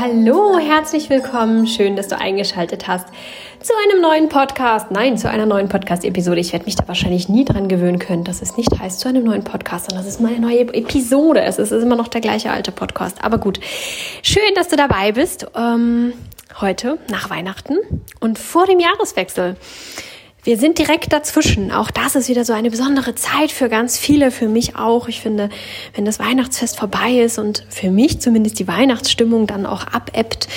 Hallo, herzlich willkommen. Schön, dass du eingeschaltet hast zu einem neuen Podcast. Nein, zu einer neuen Podcast-Episode. Ich werde mich da wahrscheinlich nie dran gewöhnen können, dass es nicht heißt zu einem neuen Podcast, sondern das ist mal eine neue Episode. Es ist immer noch der gleiche alte Podcast. Aber gut. Schön, dass du dabei bist. Ähm, heute nach Weihnachten und vor dem Jahreswechsel. Wir sind direkt dazwischen. Auch das ist wieder so eine besondere Zeit für ganz viele, für mich auch. Ich finde, wenn das Weihnachtsfest vorbei ist und für mich zumindest die Weihnachtsstimmung dann auch abebbt,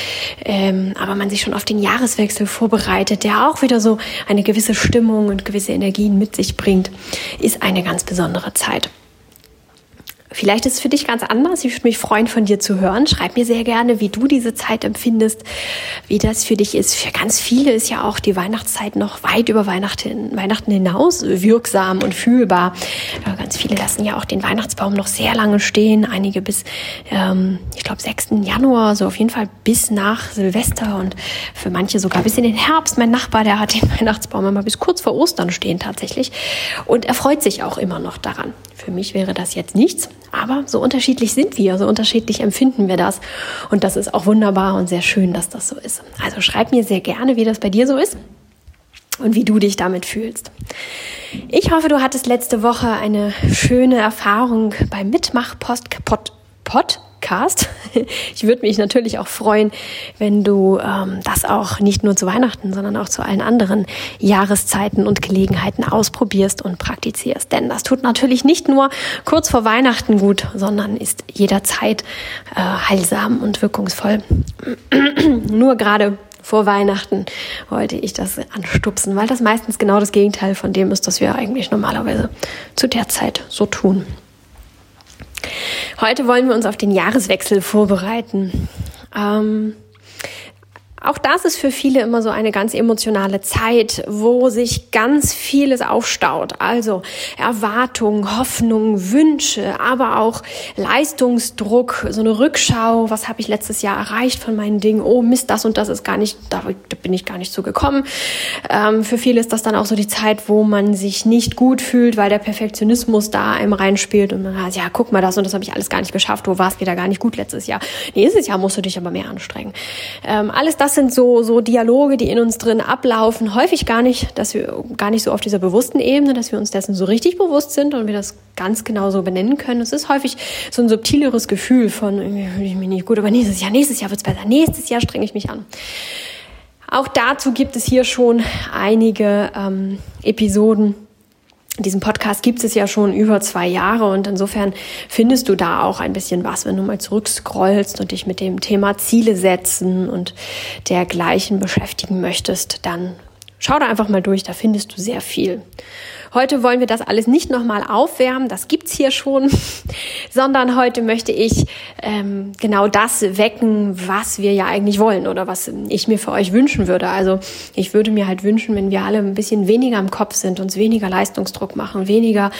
ähm, aber man sich schon auf den Jahreswechsel vorbereitet, der auch wieder so eine gewisse Stimmung und gewisse Energien mit sich bringt, ist eine ganz besondere Zeit. Vielleicht ist es für dich ganz anders. Ich würde mich freuen, von dir zu hören. Schreib mir sehr gerne, wie du diese Zeit empfindest, wie das für dich ist. Für ganz viele ist ja auch die Weihnachtszeit noch weit über Weihnachten, hinaus wirksam und fühlbar. Ganz viele lassen ja auch den Weihnachtsbaum noch sehr lange stehen. Einige bis, ähm, ich glaube, 6. Januar, so auf jeden Fall bis nach Silvester und für manche sogar bis in den Herbst. Mein Nachbar, der hat den Weihnachtsbaum immer bis kurz vor Ostern stehen tatsächlich. Und er freut sich auch immer noch daran. Für mich wäre das jetzt nichts. Aber so unterschiedlich sind wir, so unterschiedlich empfinden wir das. Und das ist auch wunderbar und sehr schön, dass das so ist. Also schreib mir sehr gerne, wie das bei dir so ist und wie du dich damit fühlst. Ich hoffe, du hattest letzte Woche eine schöne Erfahrung beim Mitmach-Podcast. Podcast. Ich würde mich natürlich auch freuen, wenn du ähm, das auch nicht nur zu Weihnachten, sondern auch zu allen anderen Jahreszeiten und Gelegenheiten ausprobierst und praktizierst. Denn das tut natürlich nicht nur kurz vor Weihnachten gut, sondern ist jederzeit äh, heilsam und wirkungsvoll. nur gerade vor Weihnachten wollte ich das anstupsen, weil das meistens genau das Gegenteil von dem ist, was wir eigentlich normalerweise zu der Zeit so tun. Heute wollen wir uns auf den Jahreswechsel vorbereiten. Ähm, auch das ist für viele immer so eine ganz emotionale Zeit, wo sich ganz vieles aufstaut. Also Erwartungen, Hoffnungen, Wünsche, aber auch Leistungsdruck, so eine Rückschau. Was habe ich letztes Jahr erreicht von meinen Dingen? Oh Mist, das und das ist gar nicht, da bin ich gar nicht so gekommen. Ähm, für viele ist das dann auch so die Zeit, wo man sich nicht gut fühlt, weil der Perfektionismus da einem reinspielt und man sagt, ja, guck mal, das und das habe ich alles gar nicht geschafft. Du warst wieder gar nicht gut letztes Jahr. Nächstes Jahr musst du dich aber mehr anstrengen. Ähm, alles das das sind so, so Dialoge, die in uns drin ablaufen. Häufig gar nicht, dass wir gar nicht so auf dieser bewussten Ebene, dass wir uns dessen so richtig bewusst sind und wir das ganz genau so benennen können. Es ist häufig so ein subtileres Gefühl von, irgendwie fühle ich mich nicht gut, aber nächstes Jahr, nächstes Jahr wird's besser, nächstes Jahr strenge ich mich an. Auch dazu gibt es hier schon einige ähm, Episoden, diesen Podcast gibt es ja schon über zwei Jahre und insofern findest du da auch ein bisschen was, wenn du mal zurückscrollst und dich mit dem Thema Ziele setzen und dergleichen beschäftigen möchtest, dann schau da einfach mal durch, da findest du sehr viel. Heute wollen wir das alles nicht nochmal aufwärmen, das gibt's hier schon, sondern heute möchte ich ähm, genau das wecken, was wir ja eigentlich wollen oder was ich mir für euch wünschen würde. Also ich würde mir halt wünschen, wenn wir alle ein bisschen weniger im Kopf sind, uns weniger Leistungsdruck machen, weniger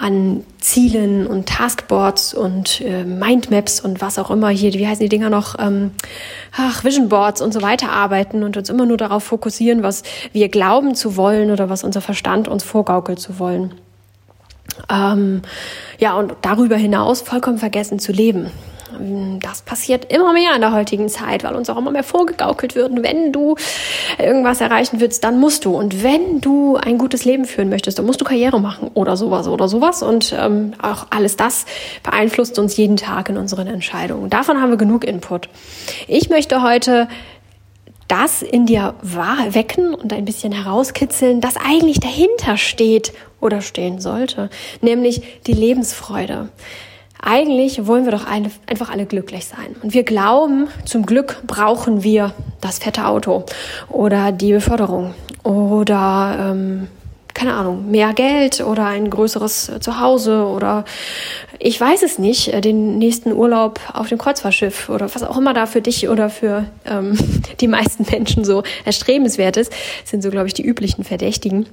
an Zielen und Taskboards und äh, Mindmaps und was auch immer hier, wie heißen die Dinger noch, ähm, ach, Vision Boards und so weiter arbeiten und uns immer nur darauf fokussieren, was wir glauben zu wollen oder was unser Verstand uns vorgaukelt entwickeln zu wollen. Ähm, ja, und darüber hinaus vollkommen vergessen zu leben. Das passiert immer mehr in der heutigen Zeit, weil uns auch immer mehr vorgegaukelt wird. Wenn du irgendwas erreichen willst, dann musst du. Und wenn du ein gutes Leben führen möchtest, dann musst du Karriere machen oder sowas oder sowas. Und ähm, auch alles das beeinflusst uns jeden Tag in unseren Entscheidungen. Davon haben wir genug Input. Ich möchte heute das in dir wecken und ein bisschen herauskitzeln, das eigentlich dahinter steht oder stehen sollte, nämlich die Lebensfreude. Eigentlich wollen wir doch einfach alle glücklich sein. Und wir glauben, zum Glück brauchen wir das fette Auto oder die Beförderung oder ähm, keine Ahnung, mehr Geld oder ein größeres Zuhause oder ich weiß es nicht, äh, den nächsten Urlaub auf dem Kreuzfahrtschiff oder was auch immer da für dich oder für ähm, die meisten Menschen so erstrebenswert ist, sind so, glaube ich, die üblichen Verdächtigen.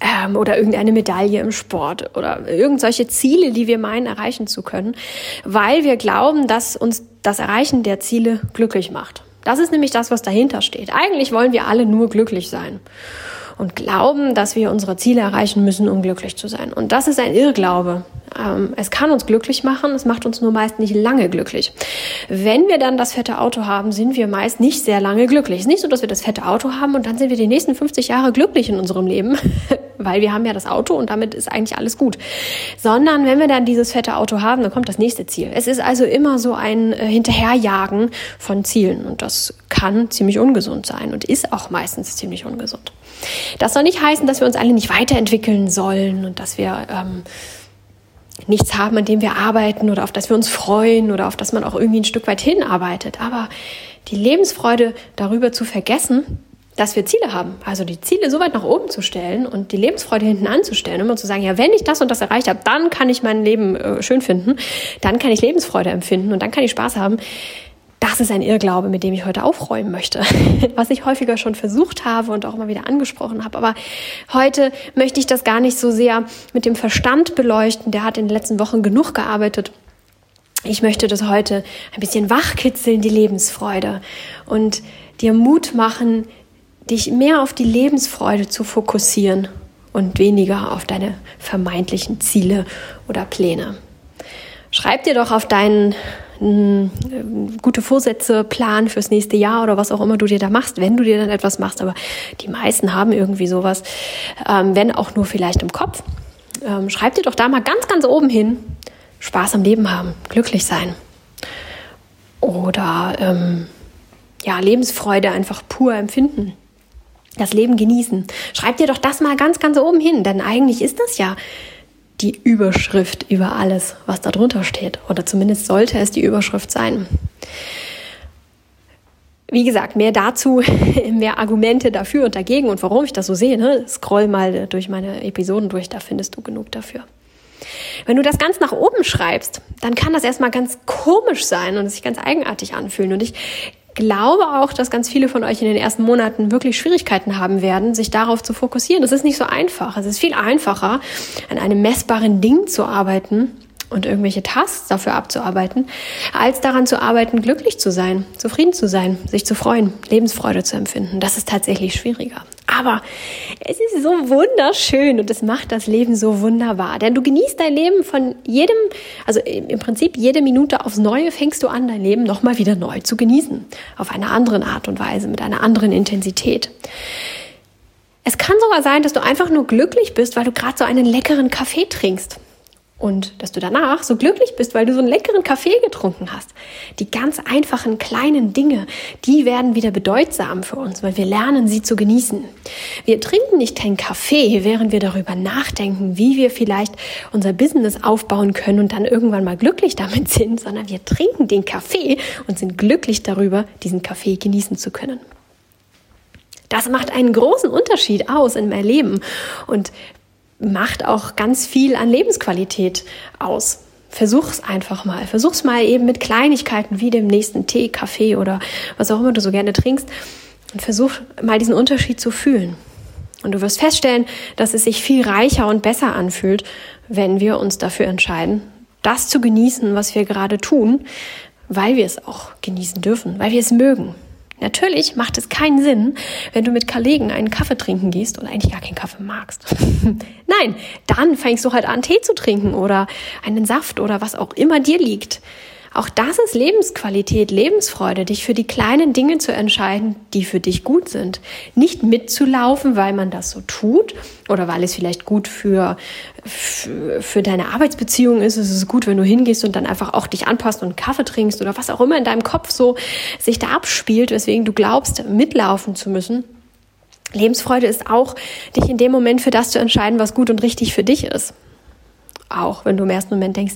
Ähm, oder irgendeine Medaille im Sport oder irgendwelche Ziele, die wir meinen erreichen zu können, weil wir glauben, dass uns das Erreichen der Ziele glücklich macht. Das ist nämlich das, was dahinter steht. Eigentlich wollen wir alle nur glücklich sein. Und glauben, dass wir unsere Ziele erreichen müssen, um glücklich zu sein. Und das ist ein Irrglaube. Ähm, es kann uns glücklich machen, es macht uns nur meist nicht lange glücklich. Wenn wir dann das fette Auto haben, sind wir meist nicht sehr lange glücklich. Es ist nicht so, dass wir das fette Auto haben und dann sind wir die nächsten 50 Jahre glücklich in unserem Leben, weil wir haben ja das Auto und damit ist eigentlich alles gut. Sondern wenn wir dann dieses fette Auto haben, dann kommt das nächste Ziel. Es ist also immer so ein äh, Hinterherjagen von Zielen und das kann ziemlich ungesund sein und ist auch meistens ziemlich ungesund. Das soll nicht heißen, dass wir uns alle nicht weiterentwickeln sollen und dass wir ähm, nichts haben, an dem wir arbeiten oder auf das wir uns freuen oder auf das man auch irgendwie ein Stück weit hinarbeitet. Aber die Lebensfreude darüber zu vergessen, dass wir Ziele haben, also die Ziele so weit nach oben zu stellen und die Lebensfreude hinten anzustellen, immer zu sagen, ja, wenn ich das und das erreicht habe, dann kann ich mein Leben äh, schön finden, dann kann ich Lebensfreude empfinden und dann kann ich Spaß haben. Das ist ein Irrglaube, mit dem ich heute aufräumen möchte, was ich häufiger schon versucht habe und auch mal wieder angesprochen habe. Aber heute möchte ich das gar nicht so sehr mit dem Verstand beleuchten. Der hat in den letzten Wochen genug gearbeitet. Ich möchte das heute ein bisschen wachkitzeln, die Lebensfreude und dir Mut machen, dich mehr auf die Lebensfreude zu fokussieren und weniger auf deine vermeintlichen Ziele oder Pläne. Schreib dir doch auf deinen gute Vorsätze, Plan fürs nächste Jahr oder was auch immer du dir da machst, wenn du dir dann etwas machst. Aber die meisten haben irgendwie sowas, ähm, wenn auch nur vielleicht im Kopf. Ähm, schreib dir doch da mal ganz, ganz oben hin, Spaß am Leben haben, glücklich sein. Oder ähm, ja, Lebensfreude einfach pur empfinden. Das Leben genießen. Schreib dir doch das mal ganz, ganz oben hin, denn eigentlich ist das ja die Überschrift über alles, was da drunter steht. Oder zumindest sollte es die Überschrift sein. Wie gesagt, mehr dazu, mehr Argumente dafür und dagegen und warum ich das so sehe. Ne? Scroll mal durch meine Episoden durch, da findest du genug dafür. Wenn du das ganz nach oben schreibst, dann kann das erstmal ganz komisch sein und sich ganz eigenartig anfühlen. Und ich glaube auch, dass ganz viele von euch in den ersten Monaten wirklich Schwierigkeiten haben werden, sich darauf zu fokussieren. Das ist nicht so einfach. Es ist viel einfacher, an einem messbaren Ding zu arbeiten und irgendwelche Tasks dafür abzuarbeiten, als daran zu arbeiten, glücklich zu sein, zufrieden zu sein, sich zu freuen, Lebensfreude zu empfinden. Das ist tatsächlich schwieriger. Aber es ist so wunderschön und es macht das Leben so wunderbar. Denn du genießt dein Leben von jedem, also im Prinzip jede Minute aufs Neue fängst du an, dein Leben nochmal wieder neu zu genießen. Auf eine andere Art und Weise, mit einer anderen Intensität. Es kann sogar sein, dass du einfach nur glücklich bist, weil du gerade so einen leckeren Kaffee trinkst und dass du danach so glücklich bist, weil du so einen leckeren Kaffee getrunken hast. Die ganz einfachen kleinen Dinge, die werden wieder bedeutsam für uns, weil wir lernen, sie zu genießen. Wir trinken nicht keinen Kaffee, während wir darüber nachdenken, wie wir vielleicht unser Business aufbauen können und dann irgendwann mal glücklich damit sind, sondern wir trinken den Kaffee und sind glücklich darüber, diesen Kaffee genießen zu können. Das macht einen großen Unterschied aus in meinem Leben. Und macht auch ganz viel an Lebensqualität aus. Versuch's einfach mal. Versuch's mal eben mit Kleinigkeiten wie dem nächsten Tee, Kaffee oder was auch immer du so gerne trinkst. Und versuch mal diesen Unterschied zu fühlen. Und du wirst feststellen, dass es sich viel reicher und besser anfühlt, wenn wir uns dafür entscheiden, das zu genießen, was wir gerade tun, weil wir es auch genießen dürfen, weil wir es mögen. Natürlich macht es keinen Sinn, wenn du mit Kollegen einen Kaffee trinken gehst und eigentlich gar keinen Kaffee magst. Nein, dann fängst du halt an, Tee zu trinken oder einen Saft oder was auch immer dir liegt. Auch das ist Lebensqualität, Lebensfreude, dich für die kleinen Dinge zu entscheiden, die für dich gut sind. Nicht mitzulaufen, weil man das so tut oder weil es vielleicht gut für, für, für deine Arbeitsbeziehung ist. Es ist gut, wenn du hingehst und dann einfach auch dich anpasst und Kaffee trinkst oder was auch immer in deinem Kopf so sich da abspielt, weswegen du glaubst, mitlaufen zu müssen. Lebensfreude ist auch, dich in dem Moment für das zu entscheiden, was gut und richtig für dich ist. Auch wenn du im ersten Moment denkst,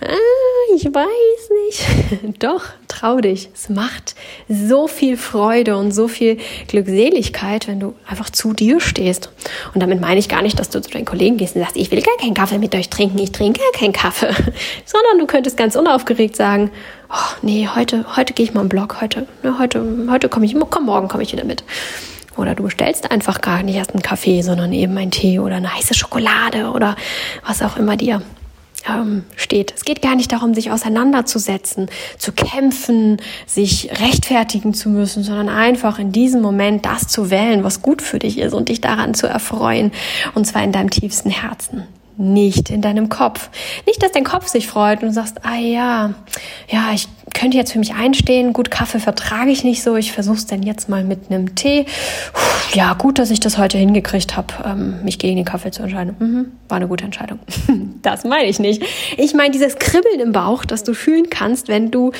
ah, ich weiß nicht. Doch, trau dich. Es macht so viel Freude und so viel Glückseligkeit, wenn du einfach zu dir stehst. Und damit meine ich gar nicht, dass du zu deinen Kollegen gehst und sagst, ich will gar keinen Kaffee mit euch trinken, ich trinke gar keinen Kaffee. Sondern du könntest ganz unaufgeregt sagen, oh, nee, heute, heute gehe ich mal im Blog, heute, ne, heute, heute komme ich, komm, morgen komme ich wieder mit. Oder du bestellst einfach gar nicht erst einen Kaffee, sondern eben einen Tee oder eine heiße Schokolade oder was auch immer dir ähm, steht. Es geht gar nicht darum, sich auseinanderzusetzen, zu kämpfen, sich rechtfertigen zu müssen, sondern einfach in diesem Moment das zu wählen, was gut für dich ist und dich daran zu erfreuen, und zwar in deinem tiefsten Herzen nicht in deinem Kopf. Nicht, dass dein Kopf sich freut und du sagst, ah ja, ja, ich könnte jetzt für mich einstehen. Gut, Kaffee vertrage ich nicht so. Ich versuche es denn jetzt mal mit einem Tee. Ja, gut, dass ich das heute hingekriegt habe, ähm, mich gegen den Kaffee zu entscheiden. Mhm, war eine gute Entscheidung. das meine ich nicht. Ich meine dieses Kribbeln im Bauch, das du fühlen kannst, wenn du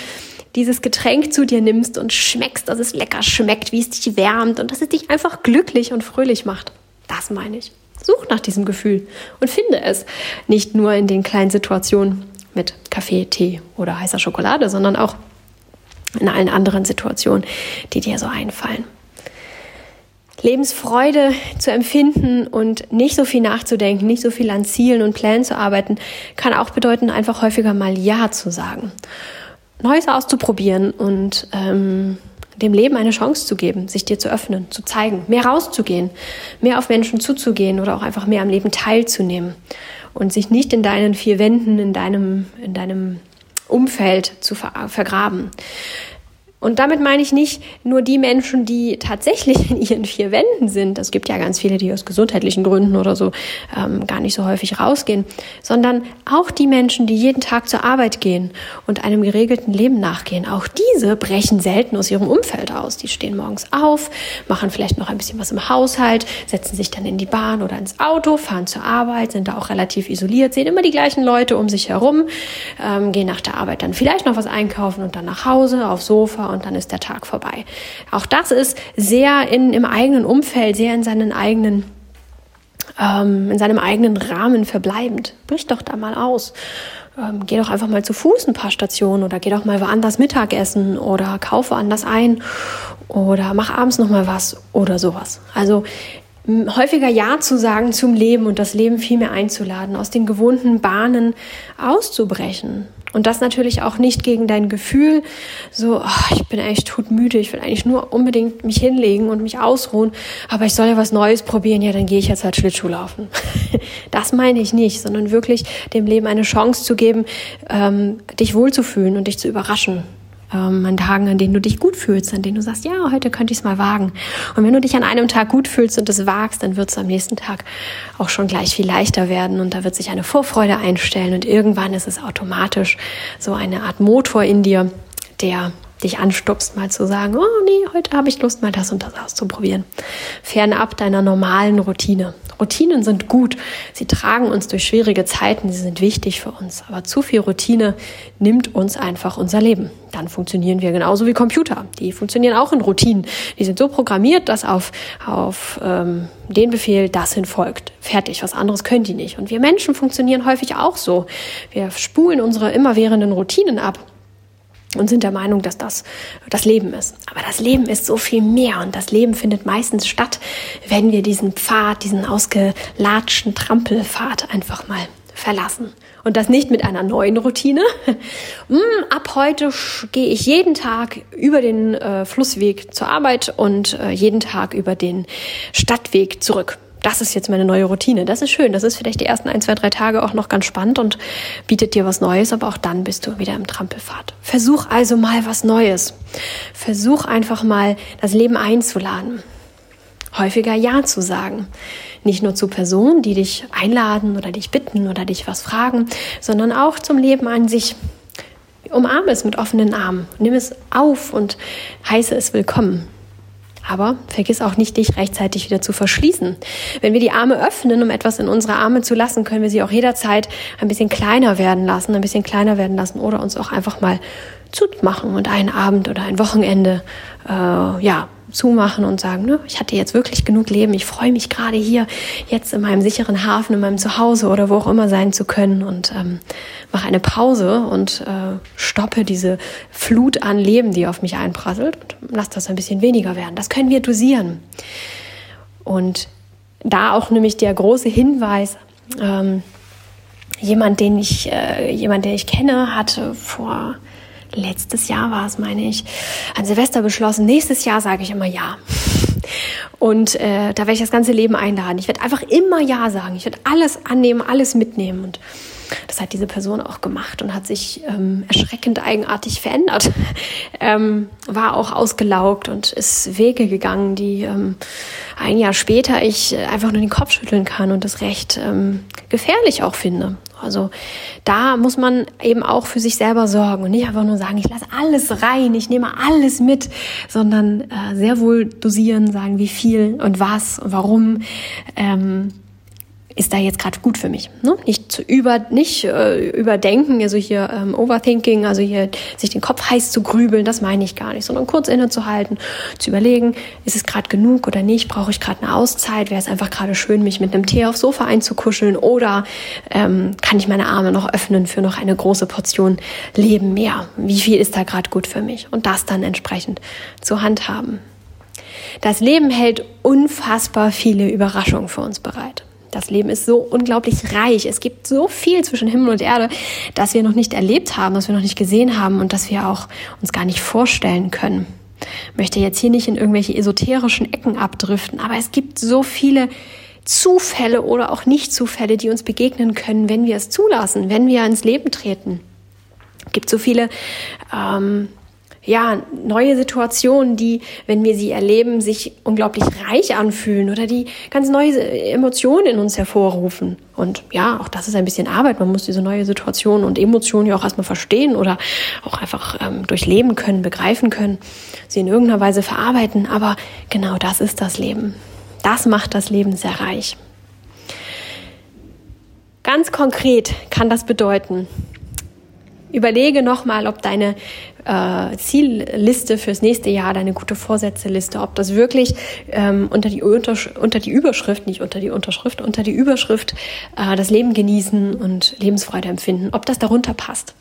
dieses Getränk zu dir nimmst und schmeckst, dass es lecker schmeckt, wie es dich wärmt und dass es dich einfach glücklich und fröhlich macht. Das meine ich. Such nach diesem Gefühl und finde es. Nicht nur in den kleinen Situationen mit Kaffee, Tee oder heißer Schokolade, sondern auch in allen anderen Situationen, die dir so einfallen. Lebensfreude zu empfinden und nicht so viel nachzudenken, nicht so viel an Zielen und Plänen zu arbeiten, kann auch bedeuten, einfach häufiger mal Ja zu sagen. Neues auszuprobieren und ähm, dem Leben eine Chance zu geben, sich dir zu öffnen, zu zeigen, mehr rauszugehen, mehr auf Menschen zuzugehen oder auch einfach mehr am Leben teilzunehmen und sich nicht in deinen vier Wänden, in deinem, in deinem Umfeld zu vergraben. Und damit meine ich nicht nur die Menschen, die tatsächlich in ihren vier Wänden sind. Es gibt ja ganz viele, die aus gesundheitlichen Gründen oder so ähm, gar nicht so häufig rausgehen, sondern auch die Menschen, die jeden Tag zur Arbeit gehen und einem geregelten Leben nachgehen. Auch diese brechen selten aus ihrem Umfeld aus. Die stehen morgens auf, machen vielleicht noch ein bisschen was im Haushalt, setzen sich dann in die Bahn oder ins Auto, fahren zur Arbeit, sind da auch relativ isoliert, sehen immer die gleichen Leute um sich herum, ähm, gehen nach der Arbeit dann vielleicht noch was einkaufen und dann nach Hause aufs Sofa und dann ist der Tag vorbei. Auch das ist sehr in, im eigenen Umfeld, sehr in seinen eigenen ähm, in seinem eigenen Rahmen verbleibend. Brich doch da mal aus. Ähm, geh doch einfach mal zu Fuß ein paar Stationen oder geh doch mal woanders Mittagessen oder kaufe anders ein oder mach abends noch mal was oder sowas. Also häufiger Ja zu sagen zum Leben und das Leben viel mehr einzuladen, aus den gewohnten Bahnen auszubrechen und das natürlich auch nicht gegen dein Gefühl, so, oh, ich bin eigentlich todmüde, ich will eigentlich nur unbedingt mich hinlegen und mich ausruhen, aber ich soll ja was Neues probieren, ja, dann gehe ich jetzt halt Schlittschuh laufen. das meine ich nicht, sondern wirklich dem Leben eine Chance zu geben, ähm, dich wohlzufühlen und dich zu überraschen ähm, an Tagen, an denen du dich gut fühlst, an denen du sagst, ja, heute könnte ich es mal wagen. Und wenn du dich an einem Tag gut fühlst und es wagst, dann wird es am nächsten Tag auch schon gleich viel leichter werden und da wird sich eine Vorfreude einstellen und irgendwann ist es automatisch so eine Art Motor in dir, der dich anstupst, mal zu sagen, oh nee, heute habe ich Lust, mal das und das auszuprobieren. Fernab deiner normalen Routine. Routinen sind gut. Sie tragen uns durch schwierige Zeiten. Sie sind wichtig für uns. Aber zu viel Routine nimmt uns einfach unser Leben. Dann funktionieren wir genauso wie Computer. Die funktionieren auch in Routinen. Die sind so programmiert, dass auf, auf ähm, den Befehl das hin folgt. Fertig. Was anderes können die nicht. Und wir Menschen funktionieren häufig auch so. Wir spulen unsere immerwährenden Routinen ab und sind der Meinung, dass das das Leben ist. Aber das Leben ist so viel mehr und das Leben findet meistens statt, wenn wir diesen Pfad, diesen ausgelatschten Trampelpfad einfach mal verlassen. Und das nicht mit einer neuen Routine. Hm, ab heute gehe ich jeden Tag über den äh, Flussweg zur Arbeit und äh, jeden Tag über den Stadtweg zurück das ist jetzt meine neue Routine. Das ist schön. Das ist vielleicht die ersten ein, zwei, drei Tage auch noch ganz spannend und bietet dir was Neues, aber auch dann bist du wieder im Trampelfahrt. Versuch also mal was Neues. Versuch einfach mal das Leben einzuladen. Häufiger Ja zu sagen. Nicht nur zu Personen, die dich einladen oder dich bitten oder dich was fragen, sondern auch zum Leben an sich. Umarme es mit offenen Armen. Nimm es auf und heiße es willkommen. Aber vergiss auch nicht, dich rechtzeitig wieder zu verschließen. Wenn wir die Arme öffnen, um etwas in unsere Arme zu lassen, können wir sie auch jederzeit ein bisschen kleiner werden lassen, ein bisschen kleiner werden lassen oder uns auch einfach mal zumachen und einen Abend oder ein Wochenende, äh, ja, zumachen und sagen, ne, ich hatte jetzt wirklich genug Leben, ich freue mich gerade hier jetzt in meinem sicheren Hafen, in meinem Zuhause oder wo auch immer sein zu können und ähm, mache eine Pause und äh, stoppe diese Flut an Leben, die auf mich einprasselt und lass das ein bisschen weniger werden. Das können wir dosieren. Und da auch nämlich der große Hinweis, ähm, jemand, den ich, äh, jemand, den ich kenne, hatte vor letztes Jahr war es, meine ich, an Silvester beschlossen, nächstes Jahr sage ich immer ja. Und äh, da werde ich das ganze Leben einladen. Ich werde einfach immer Ja sagen. Ich werde alles annehmen, alles mitnehmen. Und das hat diese Person auch gemacht und hat sich ähm, erschreckend eigenartig verändert. ähm, war auch ausgelaugt und ist Wege gegangen, die ähm, ein Jahr später ich einfach nur den Kopf schütteln kann und das recht ähm, gefährlich auch finde. Also da muss man eben auch für sich selber sorgen und nicht einfach nur sagen, ich lasse alles rein, ich nehme alles mit, sondern äh, sehr wohl dosieren, sagen, wie viel und was und warum. Ähm, ist da jetzt gerade gut für mich. Ne? Nicht zu über, nicht äh, überdenken, also hier ähm, Overthinking, also hier sich den Kopf heiß zu grübeln, das meine ich gar nicht, sondern kurz innezuhalten, zu überlegen, ist es gerade genug oder nicht, brauche ich gerade eine Auszeit, wäre es einfach gerade schön, mich mit einem Tee aufs Sofa einzukuscheln oder ähm, kann ich meine Arme noch öffnen für noch eine große Portion Leben mehr? Wie viel ist da gerade gut für mich? Und das dann entsprechend zu handhaben. Das Leben hält unfassbar viele Überraschungen für uns bereit. Das Leben ist so unglaublich reich. Es gibt so viel zwischen Himmel und Erde, das wir noch nicht erlebt haben, das wir noch nicht gesehen haben und das wir auch uns gar nicht vorstellen können. Ich möchte jetzt hier nicht in irgendwelche esoterischen Ecken abdriften, aber es gibt so viele Zufälle oder auch Nicht-Zufälle, die uns begegnen können, wenn wir es zulassen, wenn wir ins Leben treten. Es gibt so viele ähm, ja, neue Situationen, die, wenn wir sie erleben, sich unglaublich reich anfühlen oder die ganz neue Emotionen in uns hervorrufen. Und ja, auch das ist ein bisschen Arbeit. Man muss diese neue Situation und Emotionen ja auch erstmal verstehen oder auch einfach ähm, durchleben können, begreifen können, sie in irgendeiner Weise verarbeiten. Aber genau das ist das Leben. Das macht das Leben sehr reich. Ganz konkret kann das bedeuten, Überlege nochmal, ob deine äh, Zielliste fürs nächste Jahr, deine gute Vorsätze-Liste, ob das wirklich ähm, unter, die Untersch unter die Überschrift, nicht unter die Unterschrift, unter die Überschrift äh, das Leben genießen und Lebensfreude empfinden, ob das darunter passt.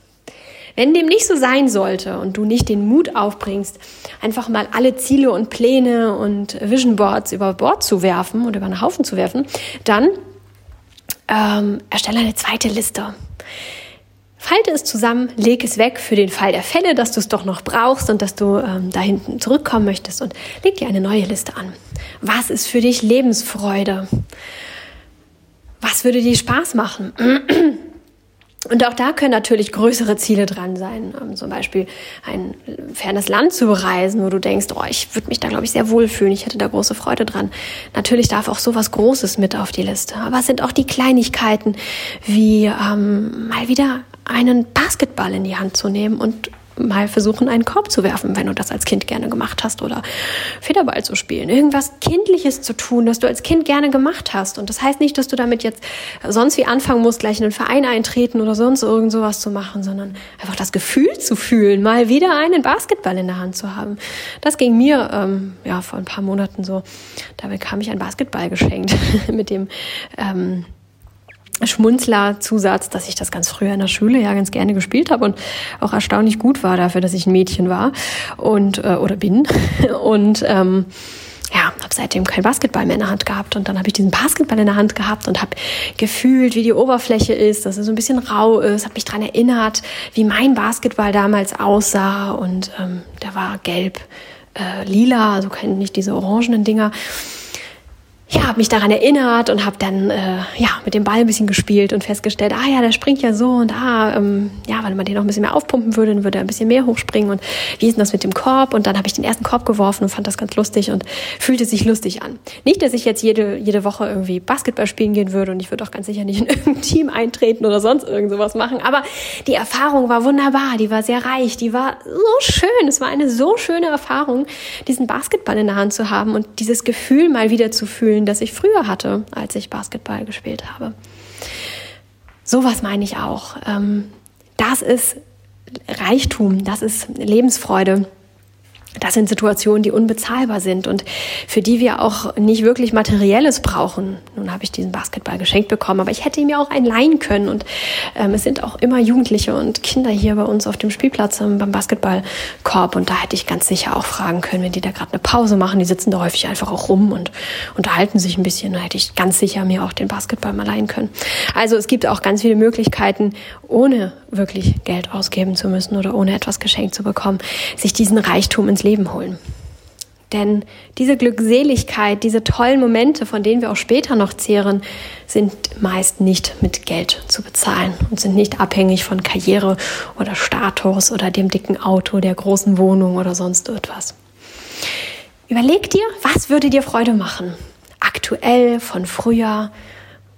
Wenn dem nicht so sein sollte und du nicht den Mut aufbringst, einfach mal alle Ziele und Pläne und Vision Boards über Bord zu werfen oder über einen Haufen zu werfen, dann ähm, erstelle eine zweite Liste. Falte es zusammen, leg es weg für den Fall der Fälle, dass du es doch noch brauchst und dass du ähm, da hinten zurückkommen möchtest und leg dir eine neue Liste an. Was ist für dich Lebensfreude? Was würde dir Spaß machen? Und auch da können natürlich größere Ziele dran sein, ähm, zum Beispiel ein fernes Land zu bereisen, wo du denkst, oh, ich würde mich da, glaube ich, sehr wohlfühlen, ich hätte da große Freude dran. Natürlich darf auch sowas Großes mit auf die Liste. Aber es sind auch die Kleinigkeiten, wie ähm, mal wieder einen Basketball in die Hand zu nehmen und mal versuchen, einen Korb zu werfen, wenn du das als Kind gerne gemacht hast oder Federball zu spielen. Irgendwas Kindliches zu tun, das du als Kind gerne gemacht hast. Und das heißt nicht, dass du damit jetzt sonst wie anfangen musst, gleich in einen Verein eintreten oder sonst irgend sowas zu machen, sondern einfach das Gefühl zu fühlen, mal wieder einen Basketball in der Hand zu haben. Das ging mir ähm, ja vor ein paar Monaten so. Da bekam ich einen Basketball geschenkt mit dem ähm, Schmunzler-Zusatz, dass ich das ganz früher in der Schule ja ganz gerne gespielt habe und auch erstaunlich gut war dafür, dass ich ein Mädchen war und äh, oder bin. Und ähm, ja, habe seitdem kein Basketball mehr in der Hand gehabt. Und dann habe ich diesen Basketball in der Hand gehabt und habe gefühlt, wie die Oberfläche ist, dass er so ein bisschen rau ist, habe mich dran erinnert, wie mein Basketball damals aussah. Und ähm, der war gelb, äh, lila, also nicht diese orangenen Dinger ja, habe mich daran erinnert und habe dann äh, ja mit dem Ball ein bisschen gespielt und festgestellt, ah ja, der springt ja so und ah, ähm, ja, wenn man den noch ein bisschen mehr aufpumpen würde, dann würde er ein bisschen mehr hochspringen und wie ist denn das mit dem Korb? Und dann habe ich den ersten Korb geworfen und fand das ganz lustig und fühlte sich lustig an. Nicht, dass ich jetzt jede, jede Woche irgendwie Basketball spielen gehen würde und ich würde auch ganz sicher nicht in irgendein Team eintreten oder sonst irgend sowas machen, aber die Erfahrung war wunderbar, die war sehr reich, die war so schön, es war eine so schöne Erfahrung, diesen Basketball in der Hand zu haben und dieses Gefühl mal wieder zu fühlen, Gefühlen, das ich früher hatte, als ich Basketball gespielt habe. Sowas meine ich auch. Ähm, das ist Reichtum, das ist Lebensfreude. Das sind Situationen, die unbezahlbar sind und für die wir auch nicht wirklich Materielles brauchen. Nun habe ich diesen Basketball geschenkt bekommen, aber ich hätte ihm ja auch einen leihen können. Und ähm, es sind auch immer Jugendliche und Kinder hier bei uns auf dem Spielplatz ähm, beim Basketballkorb. Und da hätte ich ganz sicher auch fragen können, wenn die da gerade eine Pause machen. Die sitzen da häufig einfach auch rum und unterhalten sich ein bisschen. Da hätte ich ganz sicher mir auch den Basketball mal leihen können. Also es gibt auch ganz viele Möglichkeiten, ohne wirklich Geld ausgeben zu müssen oder ohne etwas geschenkt zu bekommen, sich diesen Reichtum ins Leben holen. Denn diese Glückseligkeit, diese tollen Momente, von denen wir auch später noch zehren, sind meist nicht mit Geld zu bezahlen und sind nicht abhängig von Karriere oder Status oder dem dicken Auto, der großen Wohnung oder sonst etwas. Überleg dir, was würde dir Freude machen? Aktuell, von früher.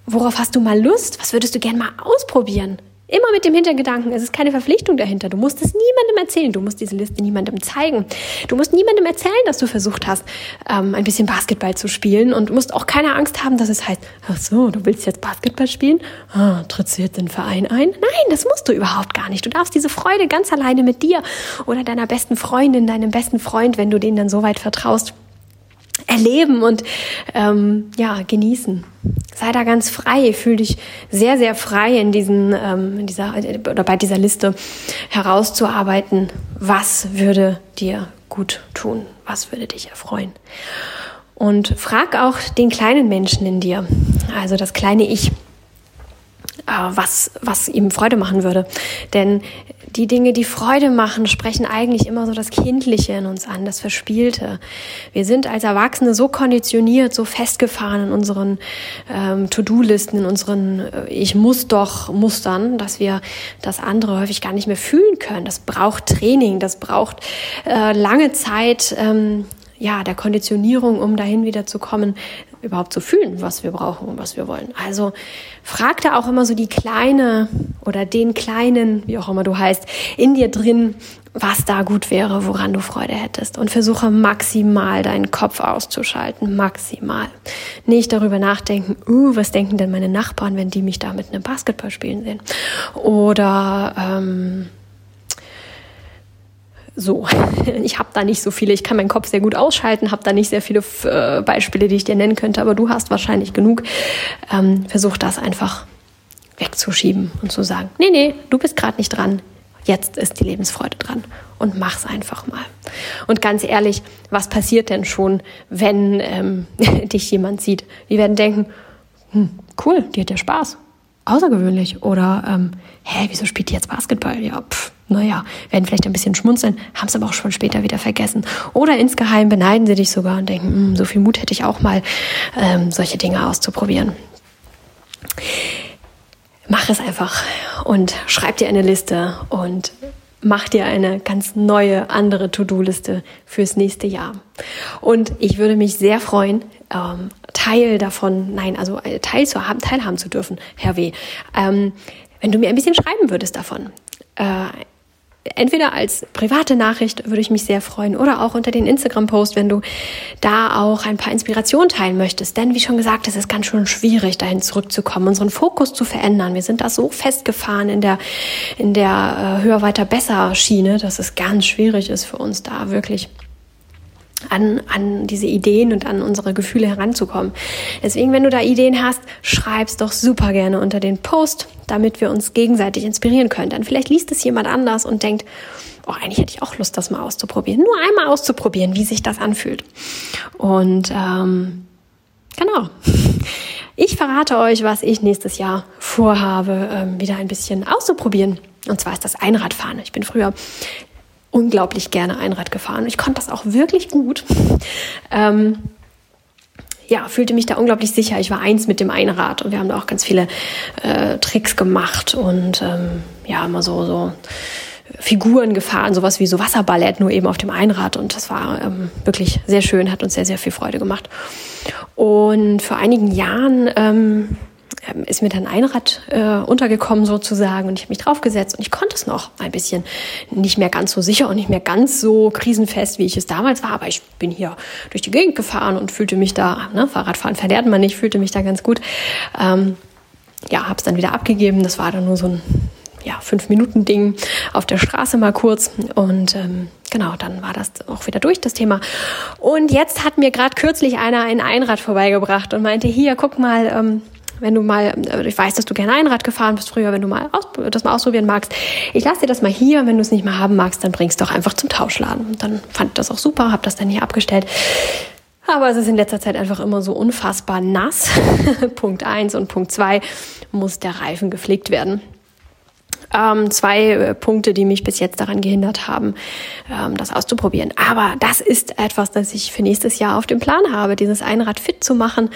Worauf hast du mal Lust? Was würdest du gern mal ausprobieren? Immer mit dem Hintergedanken, es ist keine Verpflichtung dahinter. Du musst es niemandem erzählen. Du musst diese Liste niemandem zeigen. Du musst niemandem erzählen, dass du versucht hast, ähm, ein bisschen Basketball zu spielen und musst auch keine Angst haben, dass es heißt, ach so, du willst jetzt Basketball spielen? Ah, trittst du jetzt den Verein ein? Nein, das musst du überhaupt gar nicht. Du darfst diese Freude ganz alleine mit dir oder deiner besten Freundin, deinem besten Freund, wenn du denen dann so weit vertraust, erleben und ähm, ja genießen. Sei da ganz frei, fühl dich sehr sehr frei in diesen ähm, in dieser oder bei dieser Liste herauszuarbeiten, was würde dir gut tun, was würde dich erfreuen. Und frag auch den kleinen Menschen in dir, also das kleine Ich, äh, was, was ihm Freude machen würde. Denn die Dinge, die Freude machen, sprechen eigentlich immer so das Kindliche in uns an, das Verspielte. Wir sind als Erwachsene so konditioniert, so festgefahren in unseren ähm, To-Do-Listen, in unseren äh, Ich muss doch Mustern, dass wir das andere häufig gar nicht mehr fühlen können. Das braucht Training, das braucht äh, lange Zeit. Ähm, ja, der Konditionierung, um dahin wieder zu kommen, überhaupt zu fühlen, was wir brauchen und was wir wollen. Also frag da auch immer so die kleine oder den kleinen, wie auch immer du heißt, in dir drin, was da gut wäre, woran du Freude hättest. Und versuche maximal deinen Kopf auszuschalten, maximal. Nicht darüber nachdenken, uh, was denken denn meine Nachbarn, wenn die mich da mit einem Basketball spielen sehen? Oder ähm, so, ich habe da nicht so viele, ich kann meinen Kopf sehr gut ausschalten, habe da nicht sehr viele äh, Beispiele, die ich dir nennen könnte, aber du hast wahrscheinlich genug. Ähm, versuch das einfach wegzuschieben und zu sagen, nee, nee, du bist gerade nicht dran, jetzt ist die Lebensfreude dran und mach's einfach mal. Und ganz ehrlich, was passiert denn schon, wenn ähm, dich jemand sieht? Die werden denken, hm, cool, die hat ja Spaß, außergewöhnlich oder ähm, hä, wieso spielt die jetzt Basketball? Ja, pff, naja, werden vielleicht ein bisschen schmunzeln, haben es aber auch schon später wieder vergessen. Oder insgeheim beneiden sie dich sogar und denken, hm, so viel Mut hätte ich auch mal, ähm, solche Dinge auszuprobieren. Mach es einfach und schreib dir eine Liste und mach dir eine ganz neue, andere To-Do-Liste fürs nächste Jahr. Und ich würde mich sehr freuen, ähm, Teil davon, nein, also äh, Teil zu haben, teilhaben zu dürfen, Herr W., ähm, wenn du mir ein bisschen schreiben würdest davon. Äh, entweder als private Nachricht würde ich mich sehr freuen oder auch unter den Instagram-Post, wenn du da auch ein paar Inspirationen teilen möchtest. Denn wie schon gesagt, es ist ganz schön schwierig, dahin zurückzukommen, unseren Fokus zu verändern. Wir sind da so festgefahren in der, in der äh, höher, weiter, besser Schiene, dass es ganz schwierig ist für uns da wirklich an, an diese Ideen und an unsere Gefühle heranzukommen. Deswegen, wenn du da Ideen hast, schreib's doch super gerne unter den Post, damit wir uns gegenseitig inspirieren können. Dann vielleicht liest es jemand anders und denkt, oh, eigentlich hätte ich auch Lust, das mal auszuprobieren. Nur einmal auszuprobieren, wie sich das anfühlt. Und ähm, genau. Ich verrate euch, was ich nächstes Jahr vorhabe, ähm, wieder ein bisschen auszuprobieren. Und zwar ist das Einradfahren. Ich bin früher unglaublich gerne Einrad gefahren. Ich konnte das auch wirklich gut. Ähm, ja, fühlte mich da unglaublich sicher. Ich war eins mit dem Einrad und wir haben da auch ganz viele äh, Tricks gemacht und ähm, ja, immer so, so Figuren gefahren, sowas wie so Wasserballett, nur eben auf dem Einrad. Und das war ähm, wirklich sehr schön, hat uns sehr, sehr viel Freude gemacht. Und vor einigen Jahren ähm, ist mir dann ein Rad äh, untergekommen sozusagen und ich habe mich draufgesetzt und ich konnte es noch ein bisschen nicht mehr ganz so sicher und nicht mehr ganz so krisenfest, wie ich es damals war, aber ich bin hier durch die Gegend gefahren und fühlte mich da, ne, Fahrradfahren verlernt man nicht, fühlte mich da ganz gut. Ähm, ja, habe es dann wieder abgegeben, das war dann nur so ein ja, fünf Minuten Ding auf der Straße mal kurz und ähm, genau, dann war das auch wieder durch, das Thema. Und jetzt hat mir gerade kürzlich einer ein Einrad vorbeigebracht und meinte, hier, guck mal, ähm, wenn du mal, äh, ich weiß, dass du gerne Einrad gefahren bist früher, wenn du mal aus, das mal ausprobieren magst, ich lasse dir das mal hier, wenn du es nicht mehr haben magst, dann bringst du doch einfach zum Tauschladen. Und dann fand ich das auch super, habe das dann hier abgestellt. Aber es ist in letzter Zeit einfach immer so unfassbar nass. Punkt eins und Punkt zwei muss der Reifen gepflegt werden. Ähm, zwei äh, Punkte, die mich bis jetzt daran gehindert haben, ähm, das auszuprobieren. Aber das ist etwas, das ich für nächstes Jahr auf dem Plan habe, dieses Einrad fit zu machen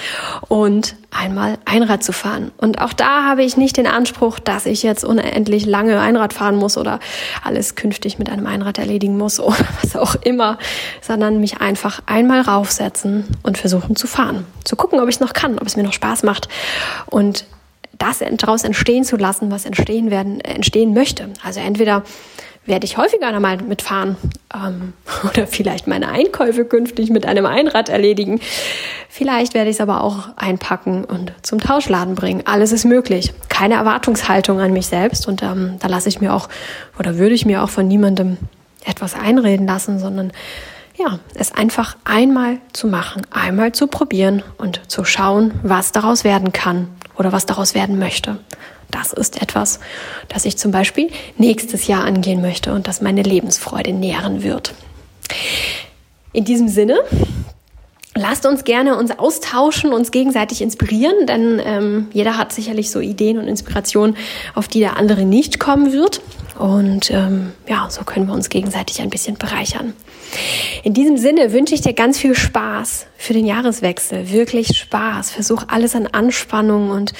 und einmal Einrad zu fahren. Und auch da habe ich nicht den Anspruch, dass ich jetzt unendlich lange Einrad fahren muss oder alles künftig mit einem Einrad erledigen muss oder was auch immer, sondern mich einfach einmal raufsetzen und versuchen zu fahren. Zu gucken, ob ich es noch kann, ob es mir noch Spaß macht und das daraus entstehen zu lassen, was entstehen werden, entstehen möchte. Also entweder werde ich häufiger einmal mitfahren ähm, oder vielleicht meine Einkäufe künftig mit einem Einrad erledigen. Vielleicht werde ich es aber auch einpacken und zum Tauschladen bringen. Alles ist möglich. Keine Erwartungshaltung an mich selbst und ähm, da lasse ich mir auch oder würde ich mir auch von niemandem etwas einreden lassen, sondern ja, es einfach einmal zu machen, einmal zu probieren und zu schauen, was daraus werden kann oder was daraus werden möchte. Das ist etwas, das ich zum Beispiel nächstes Jahr angehen möchte und das meine Lebensfreude nähren wird. In diesem Sinne, lasst uns gerne uns austauschen, uns gegenseitig inspirieren, denn ähm, jeder hat sicherlich so Ideen und Inspirationen, auf die der andere nicht kommen wird. Und ähm, ja, so können wir uns gegenseitig ein bisschen bereichern. In diesem Sinne wünsche ich dir ganz viel Spaß für den Jahreswechsel. Wirklich Spaß. Versuch alles an Anspannung und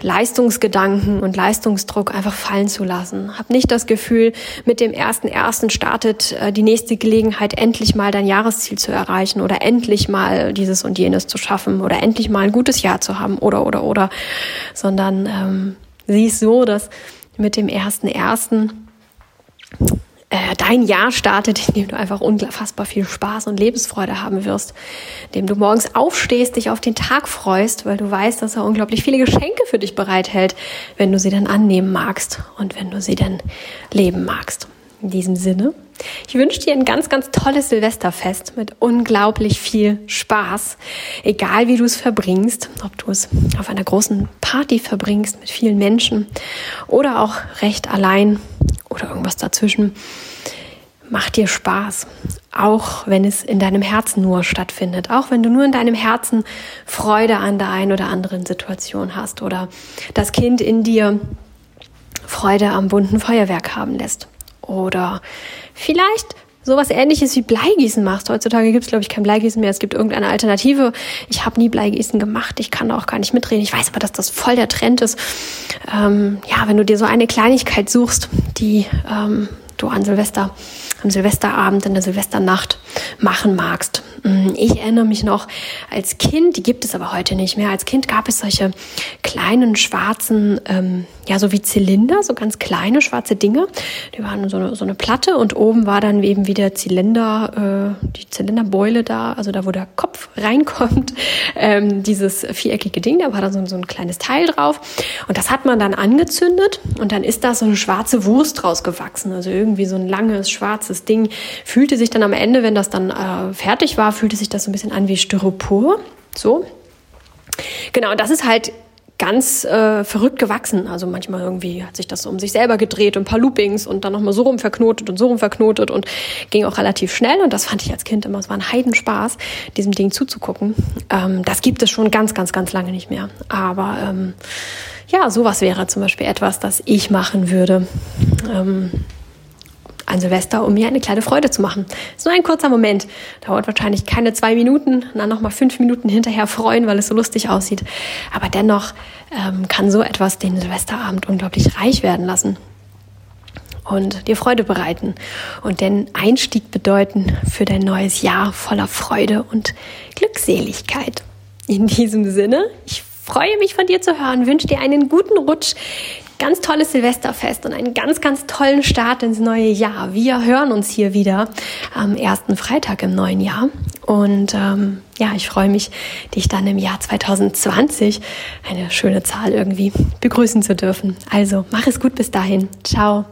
Leistungsgedanken und Leistungsdruck einfach fallen zu lassen. Hab nicht das Gefühl, mit dem ersten ersten startet äh, die nächste Gelegenheit, endlich mal dein Jahresziel zu erreichen oder endlich mal dieses und jenes zu schaffen oder endlich mal ein gutes Jahr zu haben oder oder oder, sondern ähm, sieh so, dass mit dem ersten ersten äh, dein Jahr startet, in dem du einfach unfassbar viel Spaß und Lebensfreude haben wirst, indem du morgens aufstehst, dich auf den Tag freust, weil du weißt, dass er unglaublich viele Geschenke für dich bereithält, wenn du sie dann annehmen magst und wenn du sie dann leben magst. In diesem Sinne, ich wünsche dir ein ganz, ganz tolles Silvesterfest mit unglaublich viel Spaß. Egal wie du es verbringst, ob du es auf einer großen Party verbringst mit vielen Menschen oder auch recht allein oder irgendwas dazwischen. Mach dir Spaß, auch wenn es in deinem Herzen nur stattfindet, auch wenn du nur in deinem Herzen Freude an der einen oder anderen Situation hast oder das Kind in dir Freude am bunten Feuerwerk haben lässt oder vielleicht sowas ähnliches wie Bleigießen machst. Heutzutage gibt es, glaube ich, kein Bleigießen mehr. Es gibt irgendeine Alternative. Ich habe nie Bleigießen gemacht. Ich kann auch gar nicht mitreden. Ich weiß aber, dass das voll der Trend ist. Ähm, ja, wenn du dir so eine Kleinigkeit suchst, die ähm, du an Silvester, am Silvesterabend, in der Silvesternacht machen magst. Mm, ich erinnere mich noch als Kind, die gibt es aber heute nicht mehr. Als Kind gab es solche kleinen schwarzen, ähm, ja, so wie Zylinder, so ganz kleine schwarze Dinge. Die waren so eine, so eine Platte und oben war dann eben wieder Zylinder, äh, die Zylinderbeule da, also da, wo der Kopf reinkommt, ähm, dieses viereckige Ding, da war da so, so ein kleines Teil drauf. Und das hat man dann angezündet und dann ist da so eine schwarze Wurst rausgewachsen. Also irgendwie so ein langes, schwarzes Ding. Fühlte sich dann am Ende, wenn das dann äh, fertig war, fühlte sich das so ein bisschen an wie Styropor. So. Genau, das ist halt ganz äh, verrückt gewachsen. Also manchmal irgendwie hat sich das um sich selber gedreht und ein paar Loopings und dann nochmal so rum verknotet und so rum verknotet und ging auch relativ schnell. Und das fand ich als Kind immer, es war ein Heidenspaß, diesem Ding zuzugucken. Ähm, das gibt es schon ganz, ganz, ganz lange nicht mehr. Aber ähm, ja, sowas wäre zum Beispiel etwas, das ich machen würde. Ähm, an Silvester, um mir eine kleine Freude zu machen. Ist nur ein kurzer Moment. Dauert wahrscheinlich keine zwei Minuten, dann nochmal fünf Minuten hinterher freuen, weil es so lustig aussieht. Aber dennoch ähm, kann so etwas den Silvesterabend unglaublich reich werden lassen und dir Freude bereiten und den Einstieg bedeuten für dein neues Jahr voller Freude und Glückseligkeit. In diesem Sinne, ich freue mich von dir zu hören, wünsche dir einen guten Rutsch ganz tolles Silvesterfest und einen ganz, ganz tollen Start ins neue Jahr. Wir hören uns hier wieder am ersten Freitag im neuen Jahr. Und ähm, ja, ich freue mich, dich dann im Jahr 2020, eine schöne Zahl irgendwie, begrüßen zu dürfen. Also, mach es gut bis dahin. Ciao.